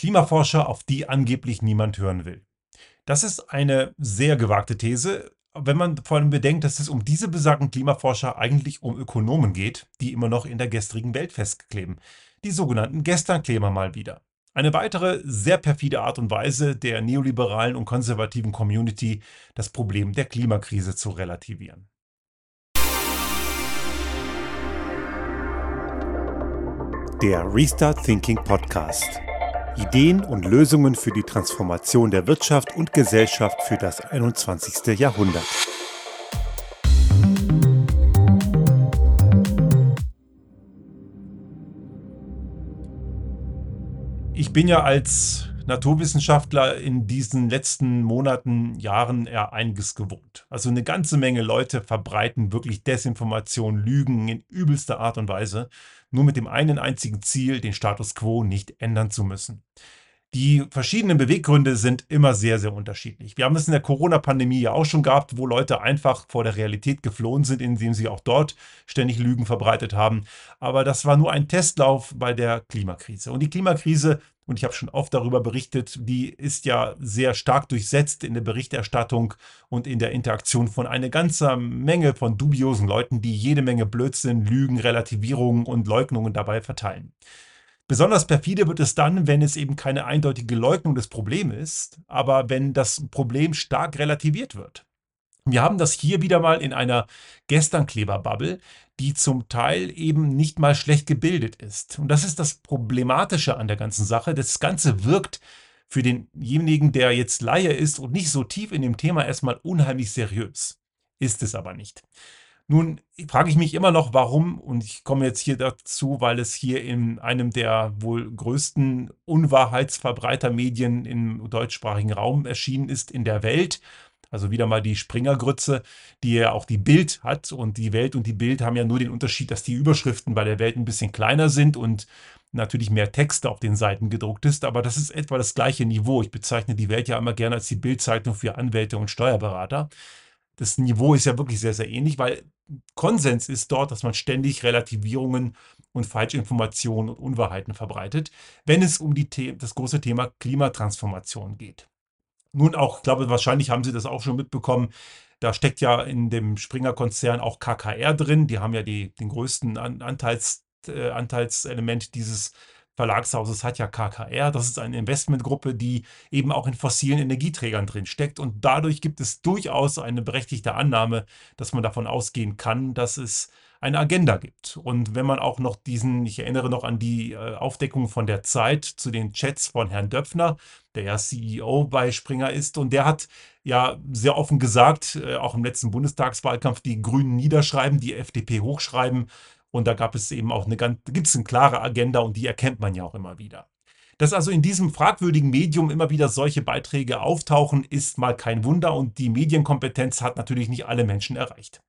Klimaforscher, auf die angeblich niemand hören will. Das ist eine sehr gewagte These, wenn man vor allem bedenkt, dass es um diese besagten Klimaforscher eigentlich um Ökonomen geht, die immer noch in der gestrigen Welt festkleben. Die sogenannten Gesternkleber mal wieder. Eine weitere sehr perfide Art und Weise der neoliberalen und konservativen Community, das Problem der Klimakrise zu relativieren. Der Restart Thinking Podcast. Ideen und Lösungen für die Transformation der Wirtschaft und Gesellschaft für das 21. Jahrhundert. Ich bin ja als Naturwissenschaftler in diesen letzten Monaten, Jahren eher einiges gewohnt. Also eine ganze Menge Leute verbreiten wirklich Desinformation, Lügen in übelster Art und Weise, nur mit dem einen einzigen Ziel, den Status quo nicht ändern zu müssen. Die verschiedenen Beweggründe sind immer sehr, sehr unterschiedlich. Wir haben es in der Corona-Pandemie ja auch schon gehabt, wo Leute einfach vor der Realität geflohen sind, indem sie auch dort ständig Lügen verbreitet haben. Aber das war nur ein Testlauf bei der Klimakrise. Und die Klimakrise und ich habe schon oft darüber berichtet, die ist ja sehr stark durchsetzt in der Berichterstattung und in der Interaktion von einer ganzen Menge von dubiosen Leuten, die jede Menge Blödsinn, Lügen, Relativierungen und Leugnungen dabei verteilen. Besonders perfide wird es dann, wenn es eben keine eindeutige Leugnung des Problems ist, aber wenn das Problem stark relativiert wird. Wir haben das hier wieder mal in einer Gesternkleber-Bubble, die zum Teil eben nicht mal schlecht gebildet ist. Und das ist das Problematische an der ganzen Sache. Das Ganze wirkt für denjenigen, der jetzt Laie ist und nicht so tief in dem Thema erstmal unheimlich seriös. Ist es aber nicht. Nun frage ich mich immer noch, warum, und ich komme jetzt hier dazu, weil es hier in einem der wohl größten Unwahrheitsverbreitermedien im deutschsprachigen Raum erschienen ist in der Welt. Also wieder mal die Springergrütze, die ja auch die Bild hat. Und die Welt und die Bild haben ja nur den Unterschied, dass die Überschriften bei der Welt ein bisschen kleiner sind und natürlich mehr Texte auf den Seiten gedruckt ist. Aber das ist etwa das gleiche Niveau. Ich bezeichne die Welt ja immer gerne als die Bildzeitung für Anwälte und Steuerberater das Niveau ist ja wirklich sehr, sehr ähnlich, weil Konsens ist dort, dass man ständig Relativierungen und Falschinformationen und Unwahrheiten verbreitet, wenn es um die das große Thema Klimatransformation geht. Nun auch, ich glaube, wahrscheinlich haben Sie das auch schon mitbekommen, da steckt ja in dem Springer-Konzern auch KKR drin. Die haben ja die, den größten Anteils, äh, Anteilselement dieses Verlagshauses hat ja KKR. Das ist eine Investmentgruppe, die eben auch in fossilen Energieträgern drin steckt. Und dadurch gibt es durchaus eine berechtigte Annahme, dass man davon ausgehen kann, dass es eine Agenda gibt. Und wenn man auch noch diesen, ich erinnere noch an die äh, Aufdeckung von der Zeit zu den Chats von Herrn Döpfner, der ja CEO bei Springer ist, und der hat ja sehr offen gesagt, äh, auch im letzten Bundestagswahlkampf, die Grünen niederschreiben, die FDP hochschreiben und da gab es eben auch eine ganz, gibt es eine klare Agenda und die erkennt man ja auch immer wieder. Dass also in diesem fragwürdigen Medium immer wieder solche Beiträge auftauchen, ist mal kein Wunder und die Medienkompetenz hat natürlich nicht alle Menschen erreicht.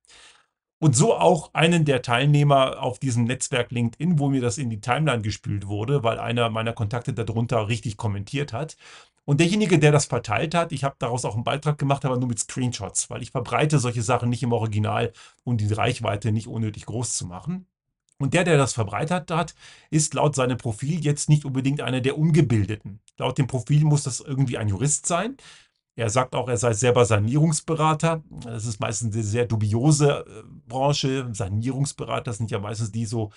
Und so auch einen der Teilnehmer auf diesem Netzwerk LinkedIn, wo mir das in die Timeline gespült wurde, weil einer meiner Kontakte darunter richtig kommentiert hat. Und derjenige, der das verteilt hat, ich habe daraus auch einen Beitrag gemacht, aber nur mit Screenshots, weil ich verbreite solche Sachen nicht im Original, um die Reichweite nicht unnötig groß zu machen. Und der, der das verbreitet hat, ist laut seinem Profil jetzt nicht unbedingt einer der Ungebildeten. Laut dem Profil muss das irgendwie ein Jurist sein. Er sagt auch, er sei selber Sanierungsberater. Das ist meistens eine sehr dubiose äh, Branche. Sanierungsberater sind ja meistens die so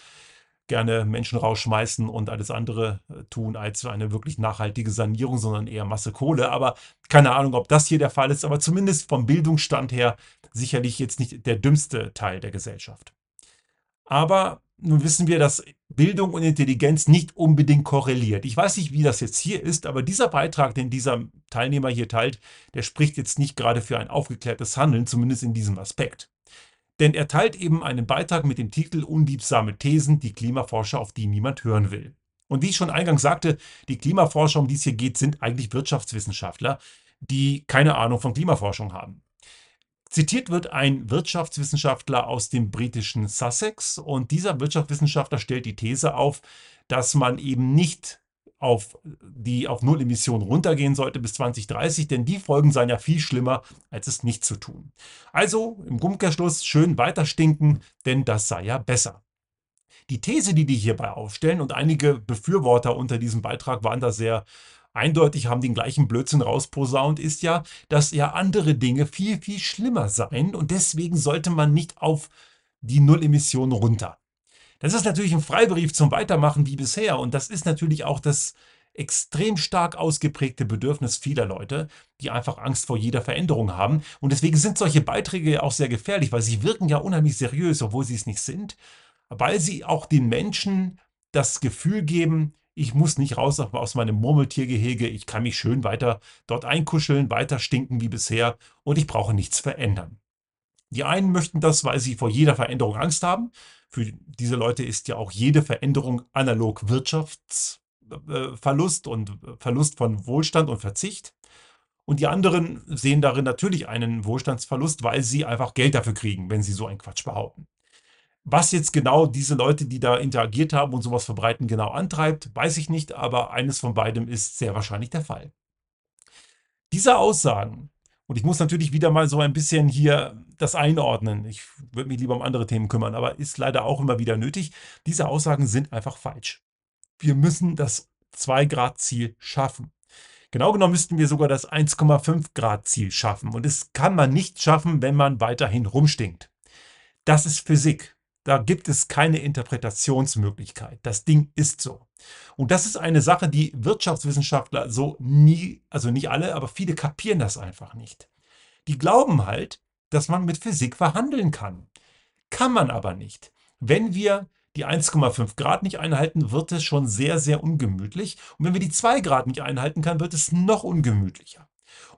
gerne Menschen rausschmeißen und alles andere äh, tun als eine wirklich nachhaltige Sanierung, sondern eher Masse Kohle. Aber keine Ahnung, ob das hier der Fall ist, aber zumindest vom Bildungsstand her sicherlich jetzt nicht der dümmste Teil der Gesellschaft. Aber nun wissen wir, dass Bildung und Intelligenz nicht unbedingt korreliert. Ich weiß nicht, wie das jetzt hier ist, aber dieser Beitrag, den dieser Teilnehmer hier teilt, der spricht jetzt nicht gerade für ein aufgeklärtes Handeln, zumindest in diesem Aspekt. Denn er teilt eben einen Beitrag mit dem Titel Unliebsame Thesen, die Klimaforscher, auf die niemand hören will. Und wie ich schon eingangs sagte, die Klimaforscher, um die es hier geht, sind eigentlich Wirtschaftswissenschaftler, die keine Ahnung von Klimaforschung haben. Zitiert wird ein Wirtschaftswissenschaftler aus dem britischen Sussex und dieser Wirtschaftswissenschaftler stellt die These auf, dass man eben nicht auf die auf Null Emissionen runtergehen sollte bis 2030, denn die Folgen seien ja viel schlimmer, als es nicht zu tun. Also im Umkehrschluss schön weiter stinken, denn das sei ja besser. Die These, die die hierbei aufstellen, und einige Befürworter unter diesem Beitrag waren da sehr eindeutig, haben den gleichen Blödsinn rausposaunt, ist ja, dass ja andere Dinge viel, viel schlimmer seien und deswegen sollte man nicht auf die Nullemission runter. Das ist natürlich ein Freibrief zum Weitermachen wie bisher und das ist natürlich auch das extrem stark ausgeprägte Bedürfnis vieler Leute, die einfach Angst vor jeder Veränderung haben. Und deswegen sind solche Beiträge auch sehr gefährlich, weil sie wirken ja unheimlich seriös, obwohl sie es nicht sind, weil sie auch den Menschen das Gefühl geben, ich muss nicht raus aus meinem Murmeltiergehege, ich kann mich schön weiter dort einkuscheln, weiter stinken wie bisher und ich brauche nichts verändern. Die einen möchten das, weil sie vor jeder Veränderung Angst haben. Für diese Leute ist ja auch jede Veränderung analog Wirtschaftsverlust und Verlust von Wohlstand und Verzicht. Und die anderen sehen darin natürlich einen Wohlstandsverlust, weil sie einfach Geld dafür kriegen, wenn sie so einen Quatsch behaupten. Was jetzt genau diese Leute, die da interagiert haben und sowas verbreiten, genau antreibt, weiß ich nicht, aber eines von beidem ist sehr wahrscheinlich der Fall. Diese Aussagen und ich muss natürlich wieder mal so ein bisschen hier das einordnen. Ich würde mich lieber um andere Themen kümmern, aber ist leider auch immer wieder nötig. Diese Aussagen sind einfach falsch. Wir müssen das 2-Grad-Ziel schaffen. Genau genommen müssten wir sogar das 1,5 Grad Ziel schaffen. Und es kann man nicht schaffen, wenn man weiterhin rumstinkt. Das ist Physik. Da gibt es keine Interpretationsmöglichkeit. Das Ding ist so. Und das ist eine Sache, die Wirtschaftswissenschaftler so nie, also nicht alle, aber viele kapieren das einfach nicht. Die glauben halt, dass man mit Physik verhandeln kann. Kann man aber nicht. Wenn wir die 1,5 Grad nicht einhalten, wird es schon sehr, sehr ungemütlich. Und wenn wir die 2 Grad nicht einhalten kann, wird es noch ungemütlicher.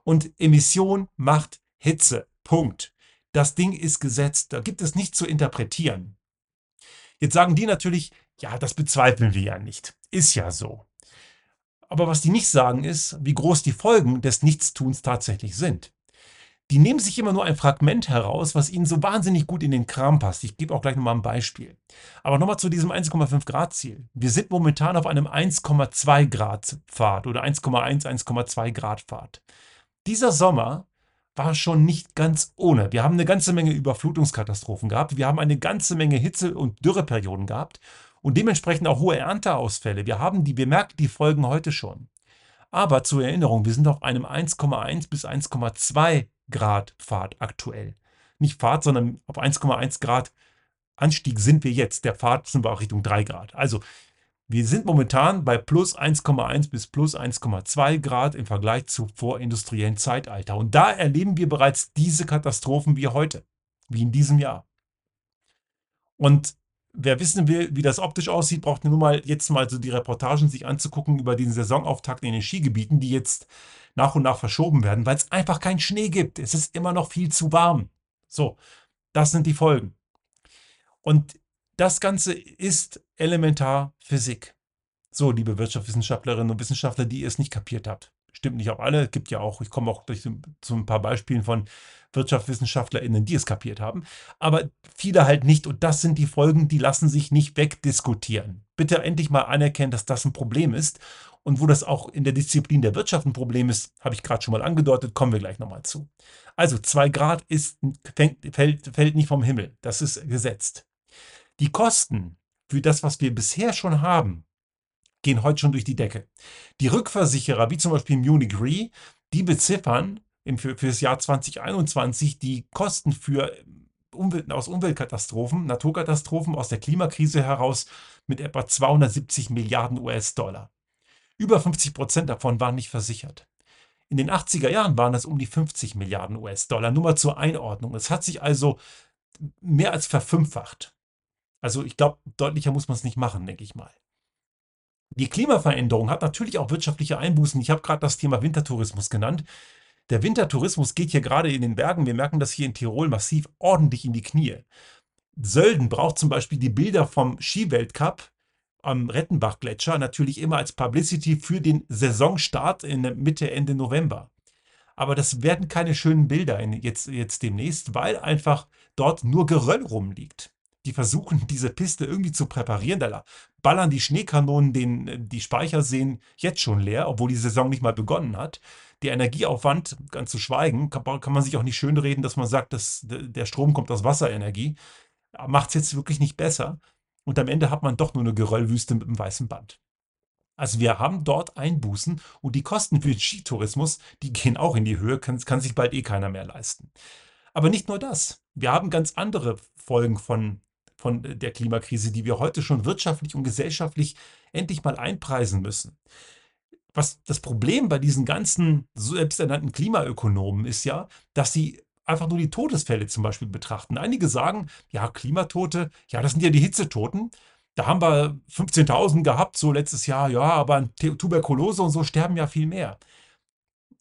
Und Emission macht Hitze. Punkt. Das Ding ist gesetzt. Da gibt es nichts zu interpretieren. Jetzt sagen die natürlich, ja, das bezweifeln wir ja nicht. Ist ja so. Aber was die nicht sagen ist, wie groß die Folgen des Nichtstuns tatsächlich sind. Die nehmen sich immer nur ein Fragment heraus, was ihnen so wahnsinnig gut in den Kram passt. Ich gebe auch gleich nochmal ein Beispiel. Aber nochmal zu diesem 1,5 Grad Ziel. Wir sind momentan auf einem 1,2 Grad Pfad oder 1,1, 1,2 Grad Pfad. Dieser Sommer war schon nicht ganz ohne. Wir haben eine ganze Menge Überflutungskatastrophen gehabt. Wir haben eine ganze Menge Hitze- und Dürreperioden gehabt und dementsprechend auch hohe Ernteausfälle. Wir haben die, wir merken die Folgen heute schon. Aber zur Erinnerung, wir sind auf einem 1,1 bis 1,2 Grad Pfad aktuell. Nicht Pfad, sondern auf 1,1 Grad Anstieg sind wir jetzt. Der Pfad sind wir auch Richtung 3 Grad. Also wir sind momentan bei plus 1,1 bis plus 1,2 Grad im Vergleich zu vorindustriellen Zeitalter. Und da erleben wir bereits diese Katastrophen wie heute, wie in diesem Jahr. Und wer wissen will, wie das optisch aussieht, braucht nur mal jetzt mal so die Reportagen sich anzugucken über den Saisonauftakt in den Skigebieten, die jetzt nach und nach verschoben werden, weil es einfach keinen Schnee gibt. Es ist immer noch viel zu warm. So, das sind die Folgen. Und das Ganze ist elementar Physik. So, liebe Wirtschaftswissenschaftlerinnen und Wissenschaftler, die ihr es nicht kapiert habt. Stimmt nicht auf alle, es gibt ja auch, ich komme auch durch zu ein paar Beispielen von WirtschaftswissenschaftlerInnen, die es kapiert haben, aber viele halt nicht und das sind die Folgen, die lassen sich nicht wegdiskutieren. Bitte endlich mal anerkennen, dass das ein Problem ist und wo das auch in der Disziplin der Wirtschaft ein Problem ist, habe ich gerade schon mal angedeutet, kommen wir gleich nochmal zu. Also 2 Grad ist, fängt, fällt, fällt nicht vom Himmel, das ist gesetzt. Die Kosten für das, was wir bisher schon haben, gehen heute schon durch die Decke. Die Rückversicherer, wie zum Beispiel Munich Re, die beziffern für, für das Jahr 2021 die Kosten für Umwelt, aus Umweltkatastrophen, Naturkatastrophen aus der Klimakrise heraus mit etwa 270 Milliarden US-Dollar. Über 50 Prozent davon waren nicht versichert. In den 80er Jahren waren das um die 50 Milliarden US-Dollar. Nur mal zur Einordnung. Es hat sich also mehr als verfünffacht. Also ich glaube, deutlicher muss man es nicht machen, denke ich mal. Die Klimaveränderung hat natürlich auch wirtschaftliche Einbußen. Ich habe gerade das Thema Wintertourismus genannt. Der Wintertourismus geht hier gerade in den Bergen. Wir merken das hier in Tirol massiv ordentlich in die Knie. Sölden braucht zum Beispiel die Bilder vom Skiweltcup am Rettenbach-Gletscher natürlich immer als Publicity für den Saisonstart in Mitte, Ende November. Aber das werden keine schönen Bilder jetzt, jetzt demnächst, weil einfach dort nur Geröll rumliegt die versuchen, diese Piste irgendwie zu präparieren. Da ballern die Schneekanonen den, die Speicherseen jetzt schon leer, obwohl die Saison nicht mal begonnen hat. Der Energieaufwand, ganz zu schweigen, kann, kann man sich auch nicht schönreden, dass man sagt, dass der Strom kommt aus Wasserenergie. Macht es jetzt wirklich nicht besser. und am Ende hat man doch nur eine Geröllwüste mit einem weißen Band. Also wir haben dort Einbußen und die Kosten für den Skitourismus, die gehen auch in die Höhe, kann, kann sich bald eh keiner mehr leisten. Aber nicht nur das. Wir haben ganz andere Folgen von, von der Klimakrise, die wir heute schon wirtschaftlich und gesellschaftlich endlich mal einpreisen müssen. Was das Problem bei diesen ganzen selbsternannten Klimaökonomen ist ja, dass sie einfach nur die Todesfälle zum Beispiel betrachten. Einige sagen, ja, Klimatote, ja, das sind ja die Hitzetoten. Da haben wir 15.000 gehabt, so letztes Jahr, ja, aber an Tuberkulose und so sterben ja viel mehr.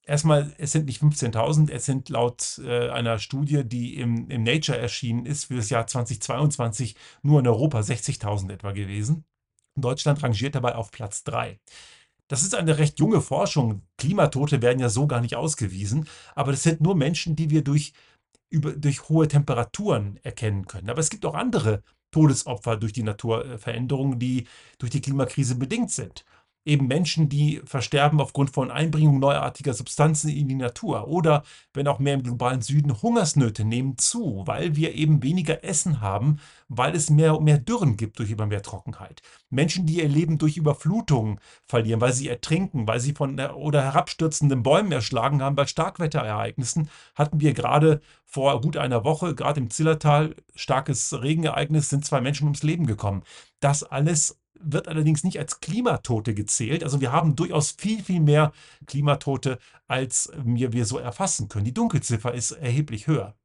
Erstmal, es sind nicht 15.000, es sind laut äh, einer Studie, die im, im Nature erschienen ist, für das Jahr 2022 nur in Europa 60.000 etwa gewesen. Deutschland rangiert dabei auf Platz 3. Das ist eine recht junge Forschung. Klimatote werden ja so gar nicht ausgewiesen, aber das sind nur Menschen, die wir durch, über, durch hohe Temperaturen erkennen können. Aber es gibt auch andere Todesopfer durch die Naturveränderungen, die durch die Klimakrise bedingt sind eben Menschen, die versterben aufgrund von Einbringung neuartiger Substanzen in die Natur. Oder, wenn auch mehr im globalen Süden, Hungersnöte nehmen zu, weil wir eben weniger Essen haben, weil es mehr und mehr Dürren gibt durch immer mehr Trockenheit. Menschen, die ihr Leben durch Überflutungen verlieren, weil sie ertrinken, weil sie von oder herabstürzenden Bäumen erschlagen haben bei Starkwetterereignissen, hatten wir gerade vor gut einer Woche, gerade im Zillertal, starkes Regenereignis, sind zwei Menschen ums Leben gekommen. Das alles wird allerdings nicht als Klimatote gezählt. Also wir haben durchaus viel, viel mehr Klimatote, als wir, wir so erfassen können. Die Dunkelziffer ist erheblich höher.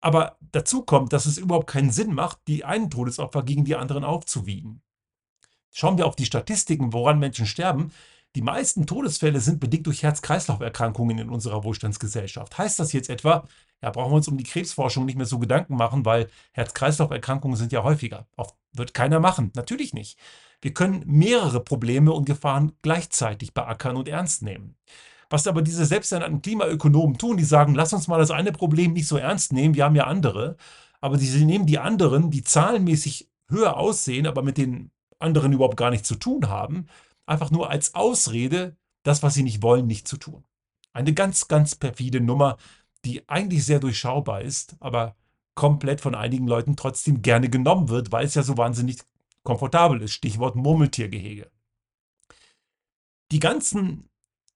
Aber dazu kommt, dass es überhaupt keinen Sinn macht, die einen Todesopfer gegen die anderen aufzuwiegen. Schauen wir auf die Statistiken, woran Menschen sterben. Die meisten Todesfälle sind bedingt durch Herz-Kreislauf-Erkrankungen in unserer Wohlstandsgesellschaft. Heißt das jetzt etwa, ja, brauchen wir uns um die Krebsforschung nicht mehr so Gedanken machen, weil Herz-Kreislauf-Erkrankungen sind ja häufiger. Auf, wird keiner machen. Natürlich nicht. Wir können mehrere Probleme und Gefahren gleichzeitig beackern und ernst nehmen. Was aber diese selbsternannten Klimaökonomen tun, die sagen, lass uns mal das eine Problem nicht so ernst nehmen, wir haben ja andere. Aber sie nehmen die anderen, die zahlenmäßig höher aussehen, aber mit den anderen überhaupt gar nichts zu tun haben, einfach nur als Ausrede, das, was sie nicht wollen, nicht zu tun. Eine ganz, ganz perfide Nummer, die eigentlich sehr durchschaubar ist, aber komplett von einigen Leuten trotzdem gerne genommen wird, weil es ja so wahnsinnig komfortabel ist. Stichwort Murmeltiergehege. Die ganzen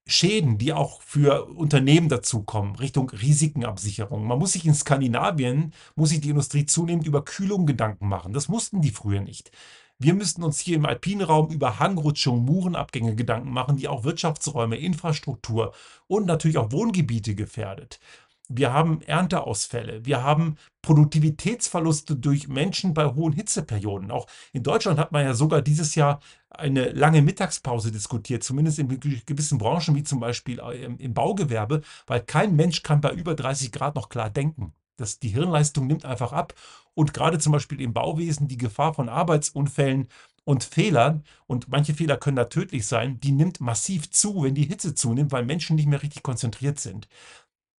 Schäden, die auch für Unternehmen dazukommen, Richtung Risikenabsicherung. Man muss sich in Skandinavien, muss sich die Industrie zunehmend über Kühlung Gedanken machen. Das mussten die früher nicht. Wir müssten uns hier im Alpinraum über Hangrutschungen, Murenabgänge Gedanken machen, die auch Wirtschaftsräume, Infrastruktur und natürlich auch Wohngebiete gefährdet. Wir haben Ernteausfälle. Wir haben Produktivitätsverluste durch Menschen bei hohen Hitzeperioden. Auch in Deutschland hat man ja sogar dieses Jahr eine lange Mittagspause diskutiert, zumindest in gewissen Branchen wie zum Beispiel äh, im Baugewerbe, weil kein Mensch kann bei über 30 Grad noch klar denken. Das, die Hirnleistung nimmt einfach ab. Und gerade zum Beispiel im Bauwesen die Gefahr von Arbeitsunfällen und Fehlern, und manche Fehler können da tödlich sein, die nimmt massiv zu, wenn die Hitze zunimmt, weil Menschen nicht mehr richtig konzentriert sind.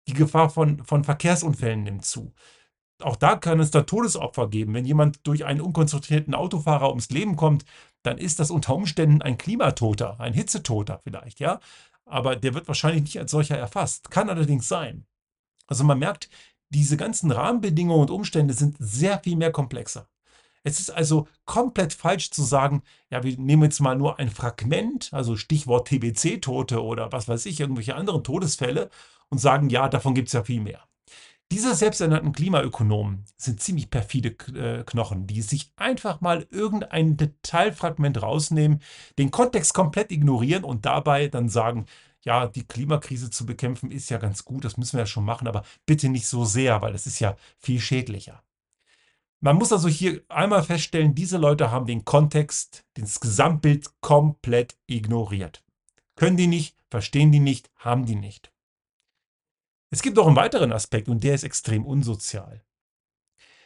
Die Gefahr von, von Verkehrsunfällen nimmt zu. Auch da kann es da Todesopfer geben. Wenn jemand durch einen unkonzentrierten Autofahrer ums Leben kommt, dann ist das unter Umständen ein Klimatoter, ein Hitzetoter vielleicht, ja. Aber der wird wahrscheinlich nicht als solcher erfasst. Kann allerdings sein. Also man merkt, diese ganzen Rahmenbedingungen und Umstände sind sehr viel mehr komplexer. Es ist also komplett falsch zu sagen, ja, wir nehmen jetzt mal nur ein Fragment, also Stichwort TBC-Tote oder was weiß ich, irgendwelche anderen Todesfälle und sagen, ja, davon gibt es ja viel mehr. Diese selbsternannten Klimaökonomen sind ziemlich perfide äh, Knochen, die sich einfach mal irgendein Detailfragment rausnehmen, den Kontext komplett ignorieren und dabei dann sagen, ja, die Klimakrise zu bekämpfen ist ja ganz gut, das müssen wir ja schon machen, aber bitte nicht so sehr, weil das ist ja viel schädlicher. Man muss also hier einmal feststellen, diese Leute haben den Kontext, das Gesamtbild komplett ignoriert. Können die nicht, verstehen die nicht, haben die nicht. Es gibt auch einen weiteren Aspekt und der ist extrem unsozial.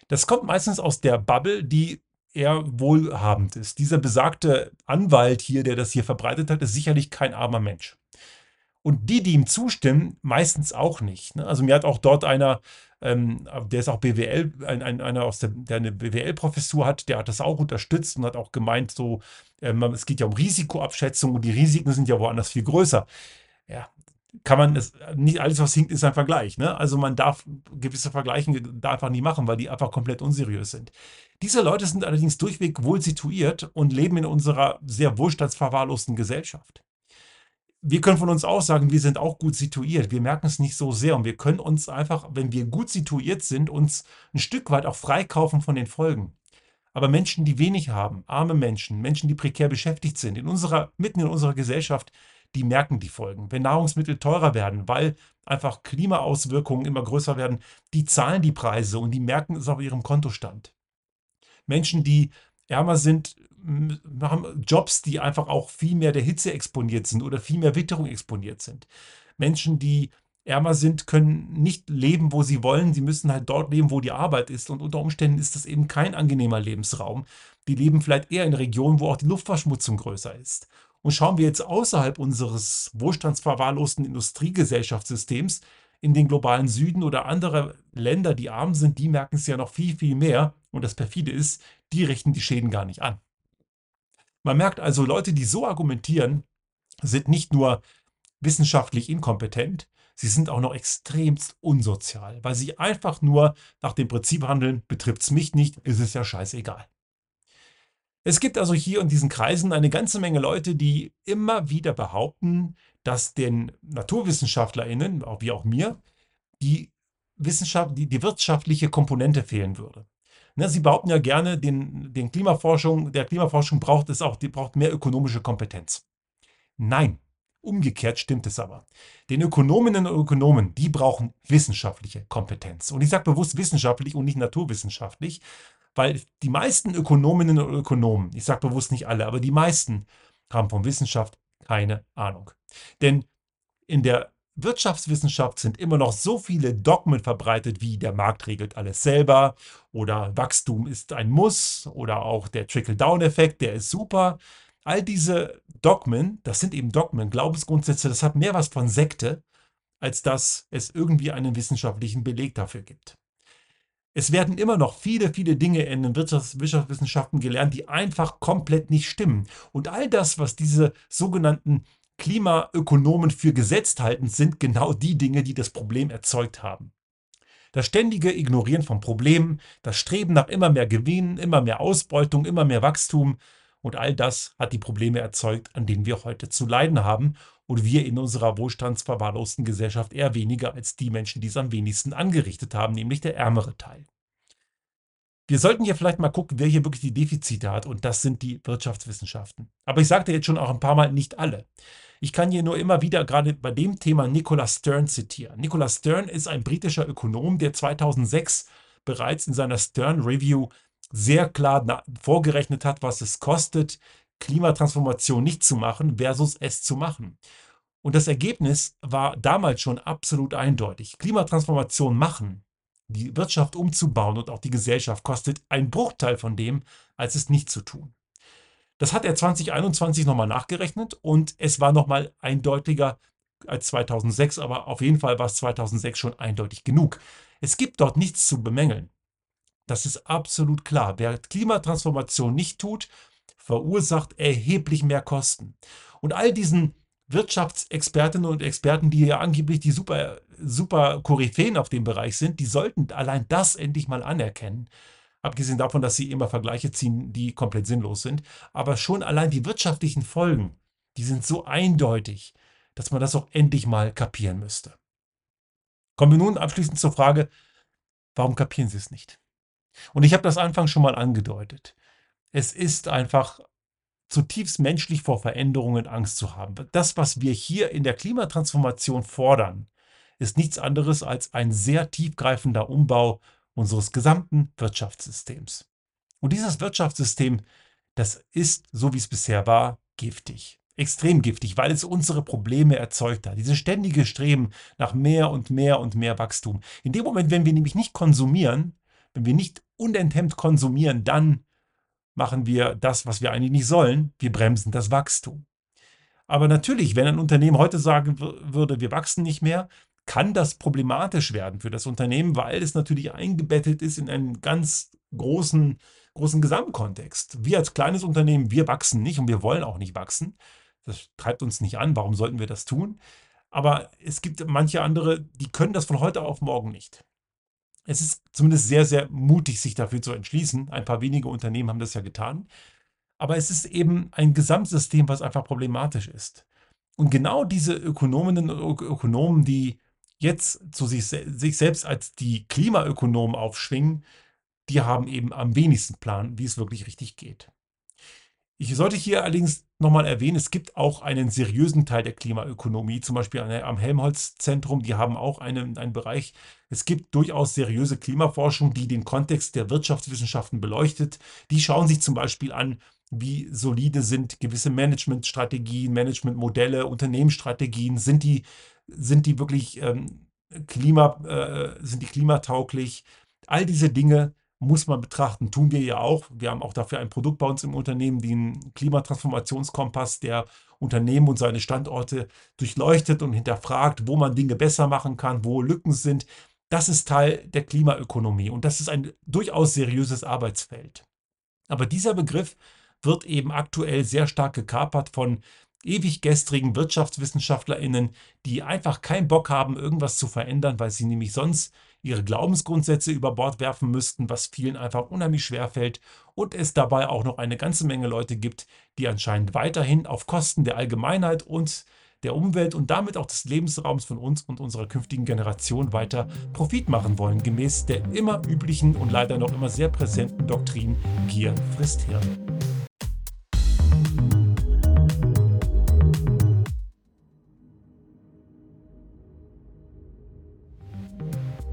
Das kommt meistens aus der Bubble, die eher wohlhabend ist. Dieser besagte Anwalt hier, der das hier verbreitet hat, ist sicherlich kein armer Mensch. Und die, die ihm zustimmen, meistens auch nicht. Ne? Also mir hat auch dort einer, ähm, der ist auch BWL, ein, ein, einer aus der, der eine BWL-Professur hat, der hat das auch unterstützt und hat auch gemeint, so, ähm, es geht ja um Risikoabschätzung und die Risiken sind ja woanders viel größer. Ja, kann man es, nicht alles, was hinkt, ist ein Vergleich. Ne? Also man darf gewisse Vergleiche da einfach nicht machen, weil die einfach komplett unseriös sind. Diese Leute sind allerdings durchweg wohl situiert und leben in unserer sehr wohlstandsverwahrlosten Gesellschaft. Wir können von uns auch sagen, wir sind auch gut situiert. Wir merken es nicht so sehr und wir können uns einfach, wenn wir gut situiert sind, uns ein Stück weit auch freikaufen von den Folgen. Aber Menschen, die wenig haben, arme Menschen, Menschen, die prekär beschäftigt sind, in unserer, mitten in unserer Gesellschaft, die merken die Folgen. Wenn Nahrungsmittel teurer werden, weil einfach Klimaauswirkungen immer größer werden, die zahlen die Preise und die merken es auf ihrem Kontostand. Menschen, die ärmer sind, haben Jobs, die einfach auch viel mehr der Hitze exponiert sind oder viel mehr Witterung exponiert sind. Menschen, die ärmer sind, können nicht leben, wo sie wollen. Sie müssen halt dort leben, wo die Arbeit ist. Und unter Umständen ist das eben kein angenehmer Lebensraum. Die leben vielleicht eher in Regionen, wo auch die Luftverschmutzung größer ist. Und schauen wir jetzt außerhalb unseres wohlstandsverwahrlosten Industriegesellschaftssystems in den globalen Süden oder andere Länder, die arm sind, die merken es ja noch viel, viel mehr. Und das perfide ist, die richten die Schäden gar nicht an. Man merkt also, Leute, die so argumentieren, sind nicht nur wissenschaftlich inkompetent, sie sind auch noch extremst unsozial, weil sie einfach nur nach dem Prinzip handeln, betrifft es mich nicht, ist es ja scheißegal. Es gibt also hier in diesen Kreisen eine ganze Menge Leute, die immer wieder behaupten, dass den NaturwissenschaftlerInnen, wie auch mir, die, Wissenschaft, die, die wirtschaftliche Komponente fehlen würde. Ne, sie behaupten ja gerne, den, den Klimaforschung, der Klimaforschung braucht es auch, die braucht mehr ökonomische Kompetenz. Nein, umgekehrt stimmt es aber. Den Ökonominnen und Ökonomen, die brauchen wissenschaftliche Kompetenz. Und ich sage bewusst wissenschaftlich und nicht naturwissenschaftlich, weil die meisten Ökonominnen und Ökonomen, ich sage bewusst nicht alle, aber die meisten haben von Wissenschaft keine Ahnung. Denn in der Wirtschaftswissenschaft sind immer noch so viele Dogmen verbreitet, wie der Markt regelt alles selber oder Wachstum ist ein Muss oder auch der Trickle-Down-Effekt, der ist super. All diese Dogmen, das sind eben Dogmen, Glaubensgrundsätze, das hat mehr was von Sekte, als dass es irgendwie einen wissenschaftlichen Beleg dafür gibt. Es werden immer noch viele, viele Dinge in den Wirtschafts Wirtschaftswissenschaften gelernt, die einfach komplett nicht stimmen. Und all das, was diese sogenannten Klimaökonomen für gesetzt halten, sind genau die Dinge, die das Problem erzeugt haben. Das ständige Ignorieren von Problemen, das Streben nach immer mehr Gewinnen, immer mehr Ausbeutung, immer mehr Wachstum und all das hat die Probleme erzeugt, an denen wir heute zu leiden haben und wir in unserer wohlstandsverwahrlosten Gesellschaft eher weniger als die Menschen, die es am wenigsten angerichtet haben, nämlich der ärmere Teil. Wir sollten hier vielleicht mal gucken, wer hier wirklich die Defizite hat und das sind die Wirtschaftswissenschaften. Aber ich sagte jetzt schon auch ein paar Mal nicht alle. Ich kann hier nur immer wieder gerade bei dem Thema Nicholas Stern zitieren. Nicholas Stern ist ein britischer Ökonom, der 2006 bereits in seiner Stern Review sehr klar vorgerechnet hat, was es kostet, Klimatransformation nicht zu machen versus es zu machen. Und das Ergebnis war damals schon absolut eindeutig. Klimatransformation machen, die Wirtschaft umzubauen und auch die Gesellschaft kostet einen Bruchteil von dem, als es nicht zu tun. Das hat er 2021 nochmal nachgerechnet und es war nochmal eindeutiger als 2006, aber auf jeden Fall war es 2006 schon eindeutig genug. Es gibt dort nichts zu bemängeln. Das ist absolut klar. Wer Klimatransformation nicht tut, verursacht erheblich mehr Kosten. Und all diesen Wirtschaftsexpertinnen und Experten, die ja angeblich die super, super Koryphäen auf dem Bereich sind, die sollten allein das endlich mal anerkennen, Abgesehen davon, dass sie immer Vergleiche ziehen, die komplett sinnlos sind. Aber schon allein die wirtschaftlichen Folgen, die sind so eindeutig, dass man das auch endlich mal kapieren müsste. Kommen wir nun abschließend zur Frage, warum kapieren Sie es nicht? Und ich habe das Anfang schon mal angedeutet. Es ist einfach zutiefst menschlich vor Veränderungen Angst zu haben. Das, was wir hier in der Klimatransformation fordern, ist nichts anderes als ein sehr tiefgreifender Umbau unseres gesamten Wirtschaftssystems. Und dieses Wirtschaftssystem, das ist, so wie es bisher war, giftig. Extrem giftig, weil es unsere Probleme erzeugt hat. Dieses ständige Streben nach mehr und mehr und mehr Wachstum. In dem Moment, wenn wir nämlich nicht konsumieren, wenn wir nicht unenthemmt konsumieren, dann machen wir das, was wir eigentlich nicht sollen. Wir bremsen das Wachstum. Aber natürlich, wenn ein Unternehmen heute sagen würde, wir wachsen nicht mehr, kann das problematisch werden für das Unternehmen, weil es natürlich eingebettet ist in einen ganz großen, großen Gesamtkontext. Wir als kleines Unternehmen, wir wachsen nicht und wir wollen auch nicht wachsen. Das treibt uns nicht an. Warum sollten wir das tun? Aber es gibt manche andere, die können das von heute auf morgen nicht. Es ist zumindest sehr, sehr mutig, sich dafür zu entschließen. Ein paar wenige Unternehmen haben das ja getan. Aber es ist eben ein Gesamtsystem, was einfach problematisch ist. Und genau diese Ökonominnen und Ökonomen, die jetzt zu sich, sich selbst als die Klimaökonomen aufschwingen, die haben eben am wenigsten Plan, wie es wirklich richtig geht. Ich sollte hier allerdings nochmal erwähnen, es gibt auch einen seriösen Teil der Klimaökonomie, zum Beispiel am Helmholtz-Zentrum, die haben auch einen, einen Bereich. Es gibt durchaus seriöse Klimaforschung, die den Kontext der Wirtschaftswissenschaften beleuchtet. Die schauen sich zum Beispiel an, wie solide sind gewisse Managementstrategien, Managementmodelle, Unternehmensstrategien, sind die, sind die wirklich ähm, Klima, äh, sind die klimatauglich? All diese Dinge muss man betrachten. Tun wir ja auch. Wir haben auch dafür ein Produkt bei uns im Unternehmen, den Klimatransformationskompass, der Unternehmen und seine Standorte durchleuchtet und hinterfragt, wo man Dinge besser machen kann, wo Lücken sind. Das ist Teil der Klimaökonomie und das ist ein durchaus seriöses Arbeitsfeld. Aber dieser Begriff wird eben aktuell sehr stark gekapert von ewig gestrigen WirtschaftswissenschaftlerInnen, die einfach keinen Bock haben, irgendwas zu verändern, weil sie nämlich sonst ihre Glaubensgrundsätze über Bord werfen müssten, was vielen einfach unheimlich schwer fällt und es dabei auch noch eine ganze Menge Leute gibt, die anscheinend weiterhin auf Kosten der Allgemeinheit und der Umwelt und damit auch des Lebensraums von uns und unserer künftigen Generation weiter Profit machen wollen, gemäß der immer üblichen und leider noch immer sehr präsenten Doktrin Gier frisst Hirn.